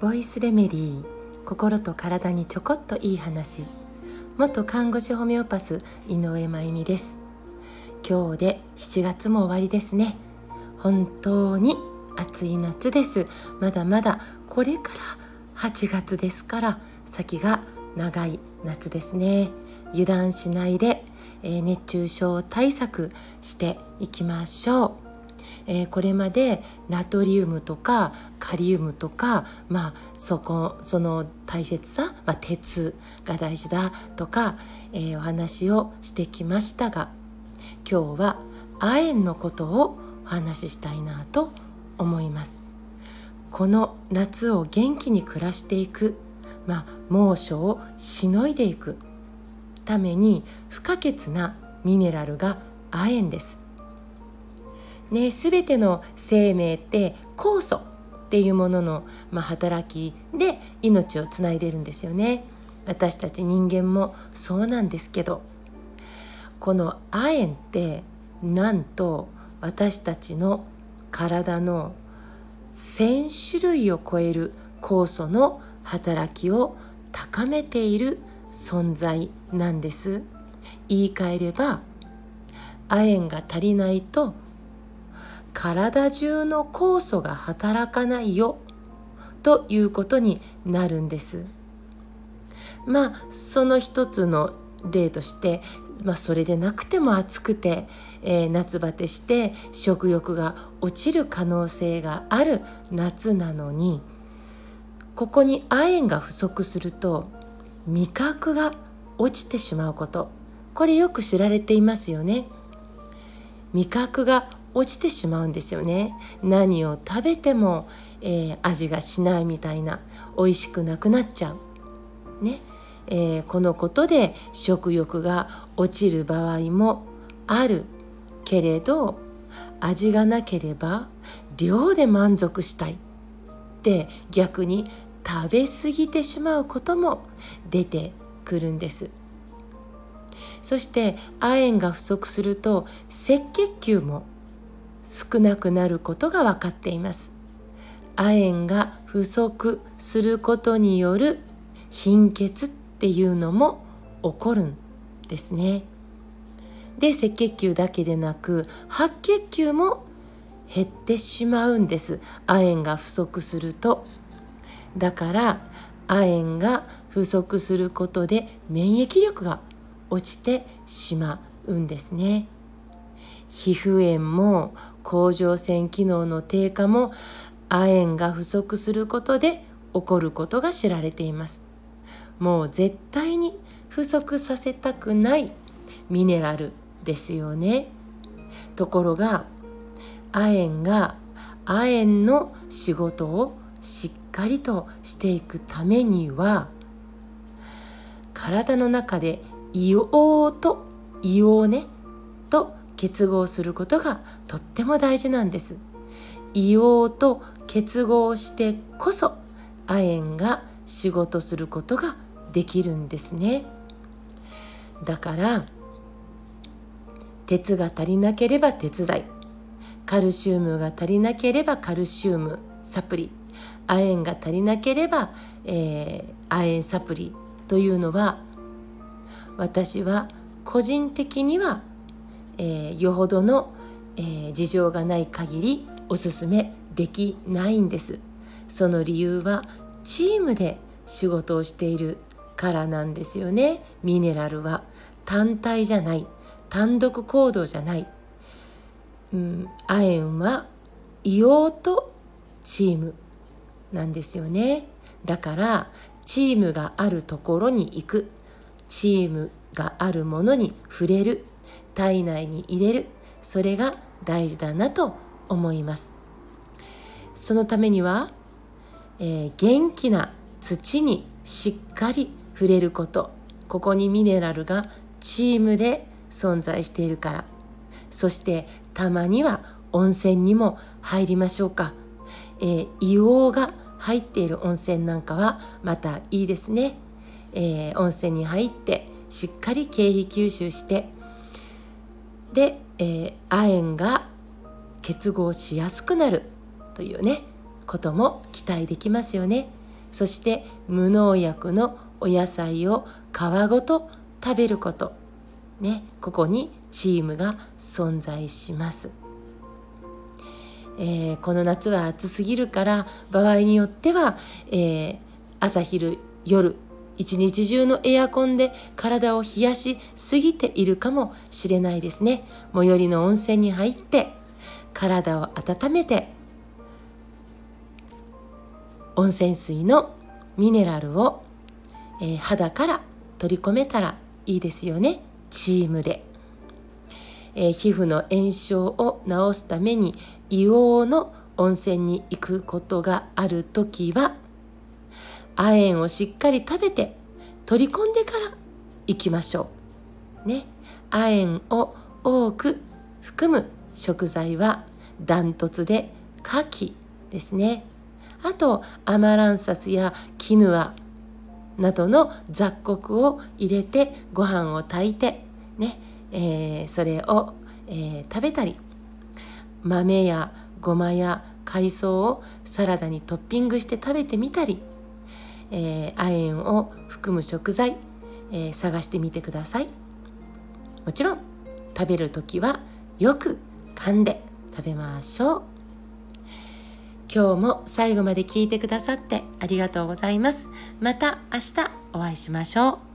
ボイスレメディー心と体にちょこっといい話。元看護師ホメオパス井上真由美です。今日で7月も終わりですね。本当に暑い夏です。まだまだこれから8月ですから先が長い夏ですね。油断しないで、え、熱中症対策していきましょう。えー、これまでナトリウムとかカリウムとか、まあ、そこその大切さ、まあ、鉄が大事だとか、えー、お話をしてきましたが今日は亜鉛のことをお話ししたいなと思います。この夏を元気に暮らしていくまあ、猛暑をしのいでいくために不可欠なミネラルが亜鉛です。ね、全ての生命って酵素っていうものの、まあ、働きで命をつないでるんですよね。私たち人間もそうなんですけどこの亜鉛ってなんと私たちの体の1,000種類を超える酵素の働きを高めている存在なんです言い換えれば亜鉛が足りないと体中の酵素が働かないよということになるんです。まあその一つの例として、まあ、それでなくても暑くて、えー、夏バテして食欲が落ちる可能性がある夏なのにここに亜鉛が不足すると味覚が落ちてしまうこと。これよく知られていますよね。味覚が落ちてしまうんですよね。何を食べても、えー、味がしないみたいな美味しくなくなっちゃう。ね、えー、このことで食欲が落ちる場合もある。けれど味がなければ量で満足したい。って逆に食べ過ぎてしまうことも出てくるんです。そして亜鉛が不足すると赤血球も少なくなることが分かっています。亜鉛が不足することによる貧血っていうのも起こるんですね。で赤血球だけでなく白血球も減ってしまうんです。亜鉛が不足すると。だから亜鉛が不足することで免疫力が落ちてしまうんですね。皮膚炎も甲状腺機能の低下も亜鉛が不足することで起こることが知られています。もう絶対に不足させたくないミネラルですよね。ところが亜鉛が亜鉛の仕事をしっかりとしていくためには体の中で硫黄と硫黄ねと結合することがとっても大事なんです。硫黄と結合してこそ亜鉛が仕事することができるんですね。だから鉄が足りなければ鉄剤カルシウムが足りなければカルシウムサプリ亜鉛が足りなければ、えー、亜鉛サプリというのは私は個人的には、えー、よほどの、えー、事情がない限りおすすめできないんです。その理由はチームで仕事をしているからなんですよね。ミネラルは。単体じゃない。単独行動じゃない。うん、亜鉛は硫黄とチームなんですよね。だからチームがあるところに行く。チームがあるものに触れる。体内に入れる。それが大事だなと思います。そのためには、えー、元気な土にしっかり触れること。ここにミネラルがチームで存在しているから。そしてたまには温泉にも入りましょうか、えー、硫黄が入っている温泉なんかはまたいいですね、えー、温泉に入ってしっかり経費吸収してで、えー、亜鉛が結合しやすくなるというねことも期待できますよね。そして無農薬のお野菜を皮ごと食べること。ねここにチームが存在します、えー、この夏は暑すぎるから場合によっては、えー、朝昼夜一日中のエアコンで体を冷やしすぎているかもしれないですね。最寄りの温泉に入って体を温めて温泉水のミネラルを、えー、肌から取り込めたらいいですよね。チームで、えー、皮膚の炎症を治すために硫黄の温泉に行くことがある時は亜鉛をしっかり食べて取り込んでから行きましょう。ね。亜鉛を多く含む食材はダントツで牡蠣ですね。あとアマランサスやキヌアなどの雑穀を入れてご飯を炊いてね、えー、それを、えー、食べたり豆やごまや海藻をサラダにトッピングして食べてみたり、えー、亜鉛を含む食材、えー、探してみてください。もちろん食べる時はよく噛んで食べましょう。今日も最後まで聞いてくださってありがとうございます。また明日お会いしましょう。